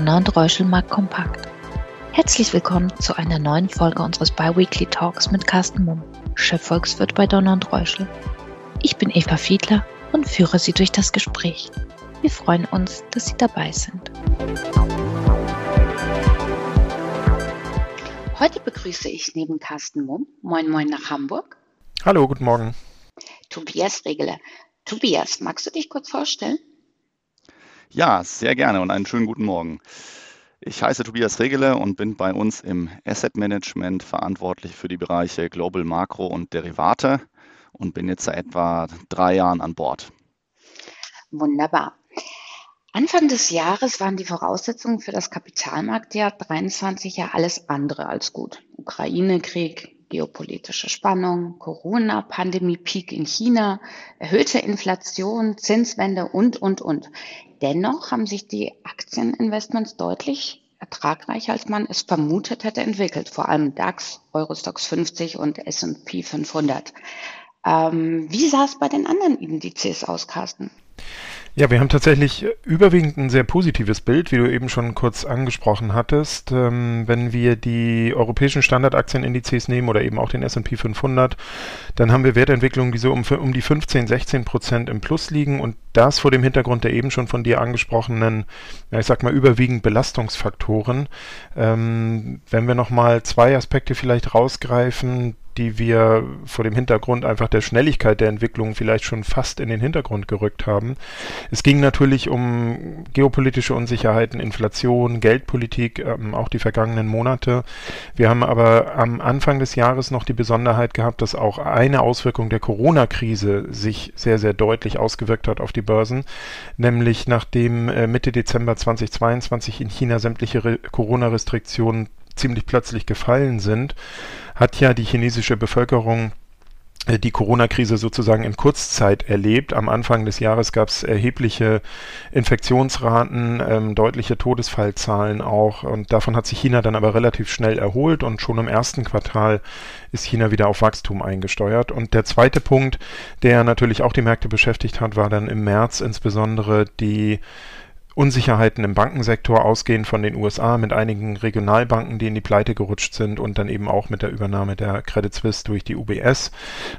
Donner und Reuschelmark kompakt. Herzlich willkommen zu einer neuen Folge unseres Biweekly Talks mit Carsten Mumm, Chefvolkswirt bei Donner und Reuschel. Ich bin Eva Fiedler und führe Sie durch das Gespräch. Wir freuen uns, dass Sie dabei sind. Heute begrüße ich neben Carsten Mumm, moin moin nach Hamburg. Hallo, guten Morgen. Tobias Regele. Tobias, magst du dich kurz vorstellen? Ja, sehr gerne und einen schönen guten Morgen. Ich heiße Tobias Regele und bin bei uns im Asset Management verantwortlich für die Bereiche Global Makro und Derivate und bin jetzt seit etwa drei Jahren an Bord. Wunderbar. Anfang des Jahres waren die Voraussetzungen für das Kapitalmarktjahr 23 ja alles andere als gut. Ukraine-Krieg, geopolitische Spannung, Corona-Pandemie-Peak in China, erhöhte Inflation, Zinswende und, und, und. Dennoch haben sich die Aktieninvestments deutlich ertragreicher, als man es vermutet hätte, entwickelt. Vor allem DAX, Eurostox 50 und S&P 500. Ähm, wie sah es bei den anderen Indizes aus, Carsten? Ja, wir haben tatsächlich überwiegend ein sehr positives Bild, wie du eben schon kurz angesprochen hattest. Ähm, wenn wir die europäischen Standardaktienindices nehmen oder eben auch den S&P 500, dann haben wir Wertentwicklungen, die so um, um die 15, 16 Prozent im Plus liegen und das vor dem Hintergrund der eben schon von dir angesprochenen, ja, ich sag mal, überwiegend Belastungsfaktoren. Ähm, wenn wir nochmal zwei Aspekte vielleicht rausgreifen, die wir vor dem Hintergrund einfach der Schnelligkeit der Entwicklung vielleicht schon fast in den Hintergrund gerückt haben. Es ging natürlich um geopolitische Unsicherheiten, Inflation, Geldpolitik, ähm, auch die vergangenen Monate. Wir haben aber am Anfang des Jahres noch die Besonderheit gehabt, dass auch eine Auswirkung der Corona-Krise sich sehr, sehr deutlich ausgewirkt hat auf die Börsen, nämlich nachdem äh, Mitte Dezember 2022 in China sämtliche Corona-Restriktionen ziemlich plötzlich gefallen sind, hat ja die chinesische Bevölkerung äh, die Corona-Krise sozusagen in Kurzzeit erlebt. Am Anfang des Jahres gab es erhebliche Infektionsraten, ähm, deutliche Todesfallzahlen auch. Und davon hat sich China dann aber relativ schnell erholt und schon im ersten Quartal ist China wieder auf Wachstum eingesteuert. Und der zweite Punkt, der natürlich auch die Märkte beschäftigt hat, war dann im März insbesondere die Unsicherheiten im Bankensektor ausgehend von den USA mit einigen Regionalbanken, die in die Pleite gerutscht sind und dann eben auch mit der Übernahme der Credit Suisse durch die UBS.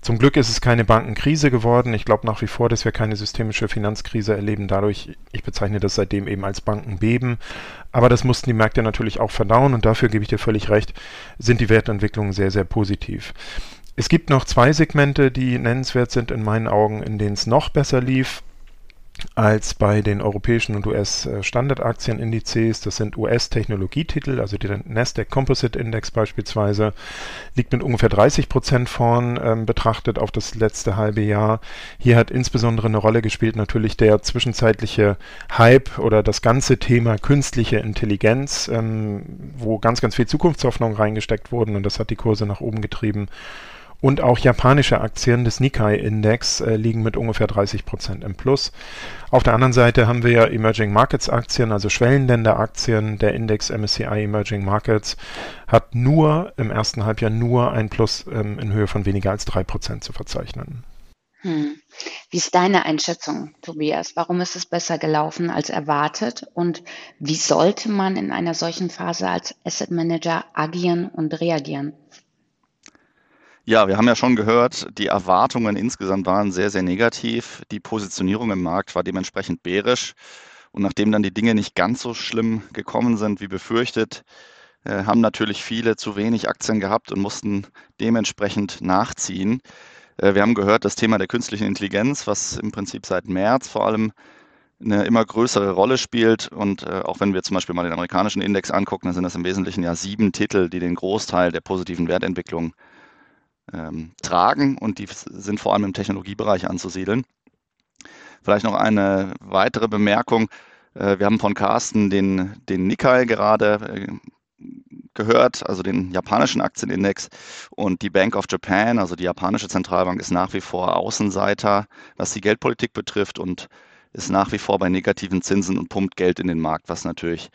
Zum Glück ist es keine Bankenkrise geworden. Ich glaube nach wie vor, dass wir keine systemische Finanzkrise erleben. Dadurch, ich bezeichne das seitdem eben als Bankenbeben. Aber das mussten die Märkte natürlich auch verdauen und dafür gebe ich dir völlig recht, sind die Wertentwicklungen sehr, sehr positiv. Es gibt noch zwei Segmente, die nennenswert sind in meinen Augen, in denen es noch besser lief als bei den europäischen und US-Standardaktienindices. Das sind US-Technologietitel, also der Nasdaq Composite Index beispielsweise, liegt mit ungefähr 30 Prozent vorn ähm, betrachtet auf das letzte halbe Jahr. Hier hat insbesondere eine Rolle gespielt natürlich der zwischenzeitliche Hype oder das ganze Thema künstliche Intelligenz, ähm, wo ganz, ganz viel Zukunftshoffnung reingesteckt wurden und das hat die Kurse nach oben getrieben. Und auch japanische Aktien des Nikkei-Index äh, liegen mit ungefähr 30 Prozent im Plus. Auf der anderen Seite haben wir ja Emerging Markets Aktien, also Schwellenländer-Aktien. Der Index MSCI Emerging Markets hat nur im ersten Halbjahr nur ein Plus ähm, in Höhe von weniger als drei Prozent zu verzeichnen. Hm. Wie ist deine Einschätzung, Tobias? Warum ist es besser gelaufen als erwartet? Und wie sollte man in einer solchen Phase als Asset Manager agieren und reagieren? Ja, wir haben ja schon gehört, die Erwartungen insgesamt waren sehr, sehr negativ. Die Positionierung im Markt war dementsprechend bärisch. Und nachdem dann die Dinge nicht ganz so schlimm gekommen sind wie befürchtet, äh, haben natürlich viele zu wenig Aktien gehabt und mussten dementsprechend nachziehen. Äh, wir haben gehört, das Thema der künstlichen Intelligenz, was im Prinzip seit März vor allem eine immer größere Rolle spielt. Und äh, auch wenn wir zum Beispiel mal den amerikanischen Index angucken, dann sind das im Wesentlichen ja sieben Titel, die den Großteil der positiven Wertentwicklung ähm, tragen und die sind vor allem im Technologiebereich anzusiedeln. Vielleicht noch eine weitere Bemerkung. Äh, wir haben von Carsten den, den Nikkei gerade äh, gehört, also den japanischen Aktienindex und die Bank of Japan, also die japanische Zentralbank, ist nach wie vor Außenseiter, was die Geldpolitik betrifft und ist nach wie vor bei negativen Zinsen und pumpt Geld in den Markt, was natürlich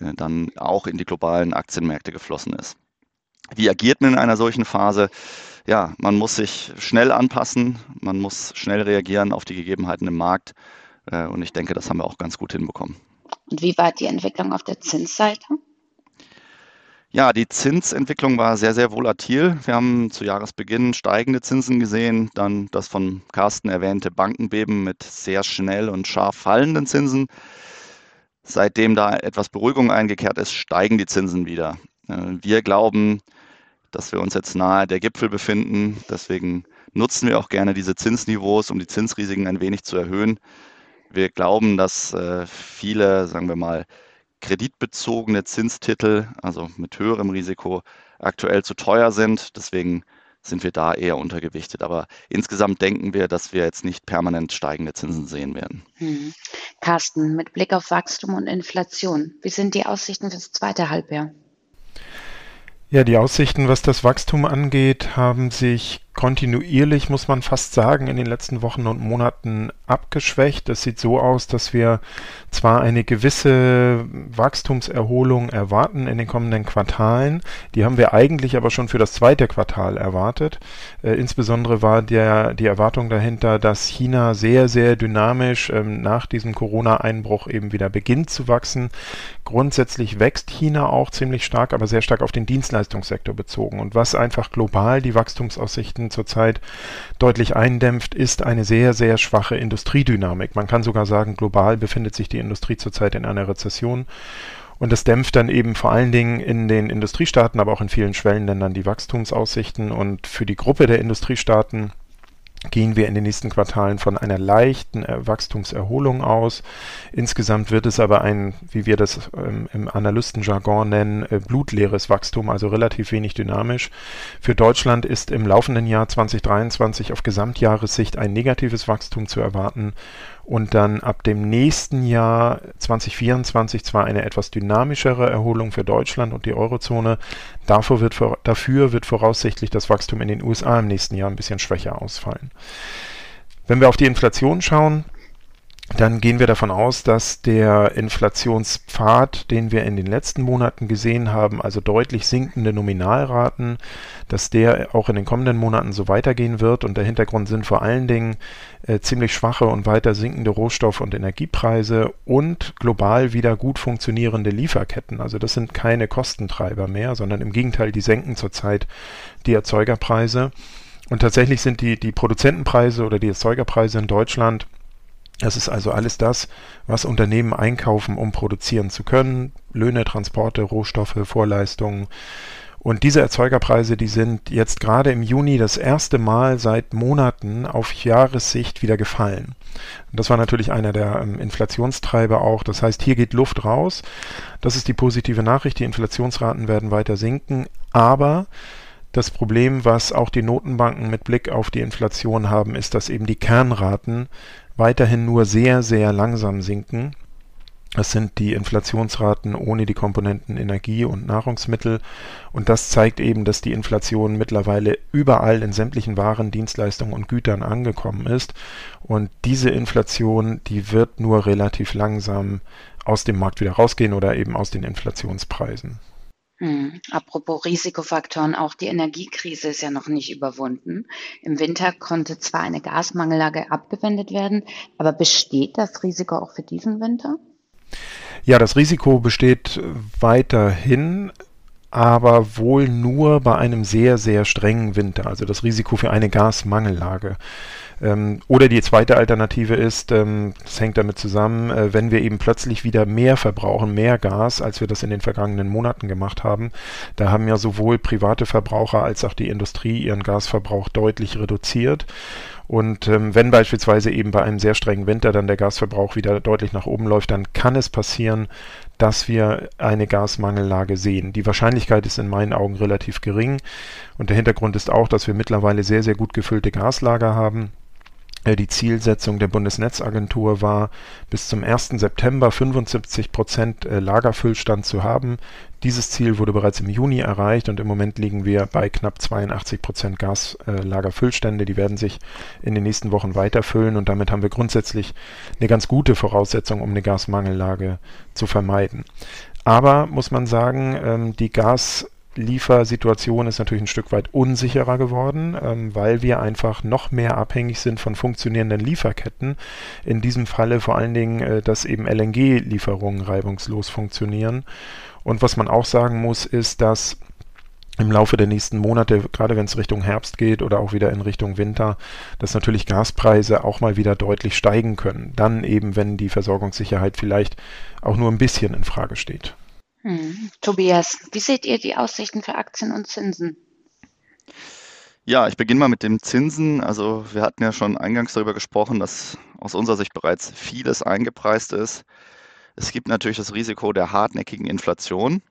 äh, dann auch in die globalen Aktienmärkte geflossen ist. Wie agiert man in einer solchen Phase? Ja, man muss sich schnell anpassen, man muss schnell reagieren auf die Gegebenheiten im Markt. Äh, und ich denke, das haben wir auch ganz gut hinbekommen. Und wie war die Entwicklung auf der Zinsseite? Ja, die Zinsentwicklung war sehr, sehr volatil. Wir haben zu Jahresbeginn steigende Zinsen gesehen, dann das von Carsten erwähnte Bankenbeben mit sehr schnell und scharf fallenden Zinsen. Seitdem da etwas Beruhigung eingekehrt ist, steigen die Zinsen wieder. Äh, wir glauben, dass wir uns jetzt nahe der Gipfel befinden. Deswegen nutzen wir auch gerne diese Zinsniveaus, um die Zinsrisiken ein wenig zu erhöhen. Wir glauben, dass äh, viele, sagen wir mal, kreditbezogene Zinstitel, also mit höherem Risiko, aktuell zu teuer sind. Deswegen sind wir da eher untergewichtet. Aber insgesamt denken wir, dass wir jetzt nicht permanent steigende Zinsen sehen werden. Hm. Carsten, mit Blick auf Wachstum und Inflation, wie sind die Aussichten fürs zweite Halbjahr? Ja, die Aussichten, was das Wachstum angeht, haben sich kontinuierlich, muss man fast sagen, in den letzten Wochen und Monaten abgeschwächt. Es sieht so aus, dass wir zwar eine gewisse Wachstumserholung erwarten in den kommenden Quartalen, die haben wir eigentlich aber schon für das zweite Quartal erwartet. Äh, insbesondere war der, die Erwartung dahinter, dass China sehr, sehr dynamisch ähm, nach diesem Corona-Einbruch eben wieder beginnt zu wachsen. Grundsätzlich wächst China auch ziemlich stark, aber sehr stark auf den Dienstleistungssektor bezogen. Und was einfach global die Wachstumsaussichten Märkten zurzeit deutlich eindämpft, ist eine sehr, sehr schwache Industriedynamik. Man kann sogar sagen, global befindet sich die Industrie zurzeit in einer Rezession. Und das dämpft dann eben vor allen Dingen in den Industriestaaten, aber auch in vielen Schwellenländern die Wachstumsaussichten. Und für die Gruppe der Industriestaaten gehen wir in den nächsten Quartalen von einer leichten äh, Wachstumserholung aus. Insgesamt wird es aber ein, wie wir das ähm, im Analystenjargon nennen, äh, blutleeres Wachstum, also relativ wenig dynamisch. Für Deutschland ist im laufenden Jahr 2023 auf Gesamtjahressicht ein negatives Wachstum zu erwarten und dann ab dem nächsten Jahr 2024 zwar eine etwas dynamischere Erholung für Deutschland und die Eurozone, dafür wird, dafür wird voraussichtlich das Wachstum in den USA im nächsten Jahr ein bisschen schwächer ausfallen. Wenn wir auf die Inflation schauen, dann gehen wir davon aus, dass der Inflationspfad, den wir in den letzten Monaten gesehen haben, also deutlich sinkende Nominalraten, dass der auch in den kommenden Monaten so weitergehen wird. Und der Hintergrund sind vor allen Dingen äh, ziemlich schwache und weiter sinkende Rohstoff- und Energiepreise und global wieder gut funktionierende Lieferketten. Also das sind keine Kostentreiber mehr, sondern im Gegenteil, die senken zurzeit die Erzeugerpreise. Und tatsächlich sind die, die Produzentenpreise oder die Erzeugerpreise in Deutschland das ist also alles das, was Unternehmen einkaufen, um produzieren zu können. Löhne, Transporte, Rohstoffe, Vorleistungen. Und diese Erzeugerpreise, die sind jetzt gerade im Juni das erste Mal seit Monaten auf Jahressicht wieder gefallen. Und das war natürlich einer der ähm, Inflationstreiber auch. Das heißt, hier geht Luft raus. Das ist die positive Nachricht. Die Inflationsraten werden weiter sinken. Aber das Problem, was auch die Notenbanken mit Blick auf die Inflation haben, ist, dass eben die Kernraten weiterhin nur sehr, sehr langsam sinken. Das sind die Inflationsraten ohne die Komponenten Energie und Nahrungsmittel. Und das zeigt eben, dass die Inflation mittlerweile überall in sämtlichen Waren, Dienstleistungen und Gütern angekommen ist. Und diese Inflation, die wird nur relativ langsam aus dem Markt wieder rausgehen oder eben aus den Inflationspreisen. Hm. Apropos Risikofaktoren, auch die Energiekrise ist ja noch nicht überwunden. Im Winter konnte zwar eine Gasmangellage abgewendet werden, aber besteht das Risiko auch für diesen Winter? Ja, das Risiko besteht weiterhin, aber wohl nur bei einem sehr, sehr strengen Winter. Also das Risiko für eine Gasmangellage. Ähm, oder die zweite Alternative ist, ähm, das hängt damit zusammen, äh, wenn wir eben plötzlich wieder mehr verbrauchen, mehr Gas, als wir das in den vergangenen Monaten gemacht haben. Da haben ja sowohl private Verbraucher als auch die Industrie ihren Gasverbrauch deutlich reduziert. Und ähm, wenn beispielsweise eben bei einem sehr strengen Winter dann der Gasverbrauch wieder deutlich nach oben läuft, dann kann es passieren, dass wir eine Gasmangellage sehen. Die Wahrscheinlichkeit ist in meinen Augen relativ gering. Und der Hintergrund ist auch, dass wir mittlerweile sehr, sehr gut gefüllte Gaslager haben. Äh, die Zielsetzung der Bundesnetzagentur war, bis zum 1. September 75 Prozent äh, Lagerfüllstand zu haben. Dieses Ziel wurde bereits im Juni erreicht und im Moment liegen wir bei knapp 82 Prozent Gaslagerfüllstände. Die werden sich in den nächsten Wochen weiterfüllen und damit haben wir grundsätzlich eine ganz gute Voraussetzung, um eine Gasmangellage zu vermeiden. Aber muss man sagen, ähm, die Gas Liefersituation ist natürlich ein Stück weit unsicherer geworden, ähm, weil wir einfach noch mehr abhängig sind von funktionierenden Lieferketten. In diesem Falle vor allen Dingen, äh, dass eben LNG-Lieferungen reibungslos funktionieren. Und was man auch sagen muss, ist, dass im Laufe der nächsten Monate, gerade wenn es Richtung Herbst geht oder auch wieder in Richtung Winter, dass natürlich Gaspreise auch mal wieder deutlich steigen können. Dann eben, wenn die Versorgungssicherheit vielleicht auch nur ein bisschen in Frage steht. Hm. Tobias, wie seht ihr die Aussichten für Aktien und Zinsen? Ja, ich beginne mal mit dem Zinsen. Also wir hatten ja schon eingangs darüber gesprochen, dass aus unserer Sicht bereits vieles eingepreist ist. Es gibt natürlich das Risiko der hartnäckigen Inflation.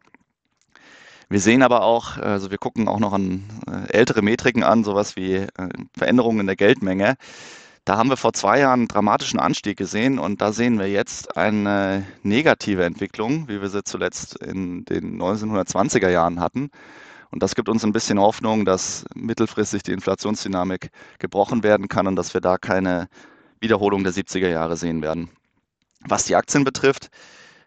Wir sehen aber auch, also wir gucken auch noch an äh, ältere Metriken an, sowas wie äh, Veränderungen in der Geldmenge. Da haben wir vor zwei Jahren einen dramatischen Anstieg gesehen und da sehen wir jetzt eine negative Entwicklung, wie wir sie zuletzt in den 1920er Jahren hatten. Und das gibt uns ein bisschen Hoffnung, dass mittelfristig die Inflationsdynamik gebrochen werden kann und dass wir da keine Wiederholung der 70er Jahre sehen werden. Was die Aktien betrifft,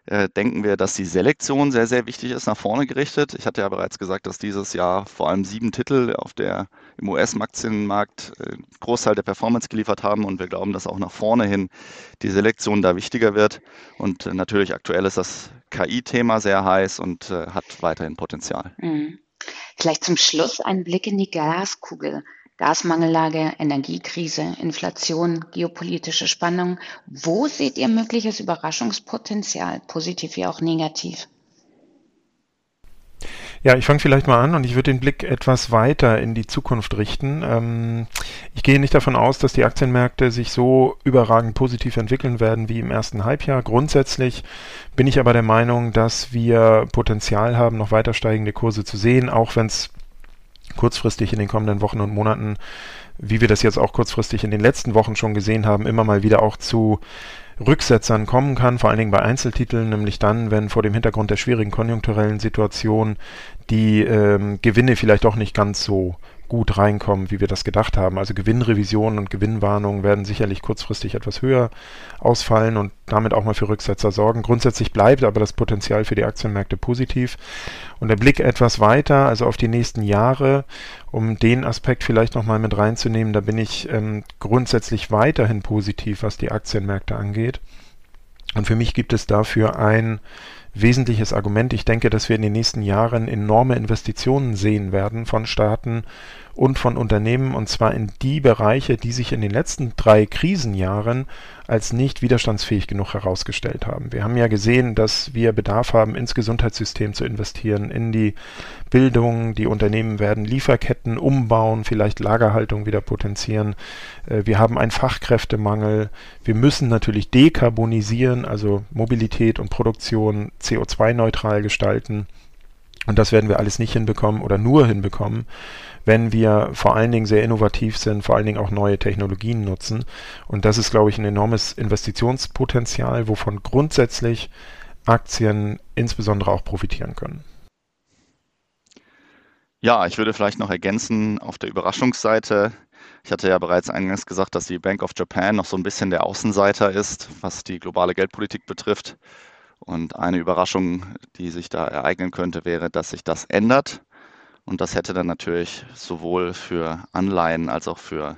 äh, denken wir, dass die Selektion sehr, sehr wichtig ist, nach vorne gerichtet. Ich hatte ja bereits gesagt, dass dieses Jahr vor allem sieben Titel auf der, im US-Aktienmarkt äh, Großteil der Performance geliefert haben und wir glauben, dass auch nach vorne hin die Selektion da wichtiger wird. Und äh, natürlich aktuell ist das KI-Thema sehr heiß und äh, hat weiterhin Potenzial. Mhm. Vielleicht zum Schluss ein Blick in die Glaskugel. Gasmangellage, Energiekrise, Inflation, geopolitische Spannung. Wo seht ihr mögliches Überraschungspotenzial, positiv wie auch negativ? Ja, ich fange vielleicht mal an und ich würde den Blick etwas weiter in die Zukunft richten. Ähm, ich gehe nicht davon aus, dass die Aktienmärkte sich so überragend positiv entwickeln werden wie im ersten Halbjahr. Grundsätzlich bin ich aber der Meinung, dass wir Potenzial haben, noch weiter steigende Kurse zu sehen, auch wenn es kurzfristig in den kommenden Wochen und Monaten, wie wir das jetzt auch kurzfristig in den letzten Wochen schon gesehen haben, immer mal wieder auch zu Rücksetzern kommen kann, vor allen Dingen bei Einzeltiteln, nämlich dann, wenn vor dem Hintergrund der schwierigen konjunkturellen Situation die ähm, Gewinne vielleicht doch nicht ganz so gut reinkommen, wie wir das gedacht haben. Also Gewinnrevisionen und Gewinnwarnungen werden sicherlich kurzfristig etwas höher ausfallen und damit auch mal für Rücksetzer sorgen. Grundsätzlich bleibt aber das Potenzial für die Aktienmärkte positiv. Und der Blick etwas weiter, also auf die nächsten Jahre, um den Aspekt vielleicht nochmal mit reinzunehmen, da bin ich ähm, grundsätzlich weiterhin positiv, was die Aktienmärkte angeht. Und für mich gibt es dafür ein wesentliches Argument. Ich denke, dass wir in den nächsten Jahren enorme Investitionen sehen werden von Staaten und von Unternehmen, und zwar in die Bereiche, die sich in den letzten drei Krisenjahren als nicht widerstandsfähig genug herausgestellt haben. Wir haben ja gesehen, dass wir Bedarf haben, ins Gesundheitssystem zu investieren, in die Bildung. Die Unternehmen werden Lieferketten umbauen, vielleicht Lagerhaltung wieder potenzieren. Äh, wir haben einen Fachkräftemangel. Wir müssen natürlich dekarbonisieren, also Mobilität und Produktion CO2-neutral gestalten. Und das werden wir alles nicht hinbekommen oder nur hinbekommen, wenn wir vor allen Dingen sehr innovativ sind, vor allen Dingen auch neue Technologien nutzen. Und das ist, glaube ich, ein enormes Investitionspotenzial, wovon grundsätzlich Aktien insbesondere auch profitieren können. Ja, ich würde vielleicht noch ergänzen auf der Überraschungsseite. Ich hatte ja bereits eingangs gesagt, dass die Bank of Japan noch so ein bisschen der Außenseiter ist, was die globale Geldpolitik betrifft. Und eine Überraschung, die sich da ereignen könnte, wäre, dass sich das ändert. Und das hätte dann natürlich sowohl für Anleihen als auch für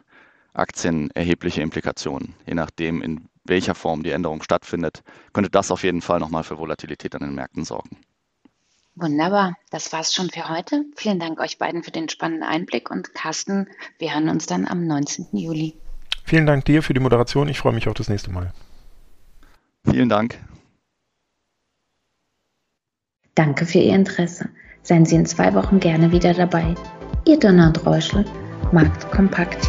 Aktien erhebliche Implikationen. Je nachdem, in welcher Form die Änderung stattfindet, könnte das auf jeden Fall nochmal für Volatilität an den Märkten sorgen. Wunderbar, das war's schon für heute. Vielen Dank euch beiden für den spannenden Einblick und Carsten, wir hören uns dann am 19. Juli. Vielen Dank dir für die Moderation. Ich freue mich auf das nächste Mal. Vielen Dank. Danke für Ihr Interesse. Seien Sie in zwei Wochen gerne wieder dabei. Ihr Donald Reuschel, Markt Kompakt.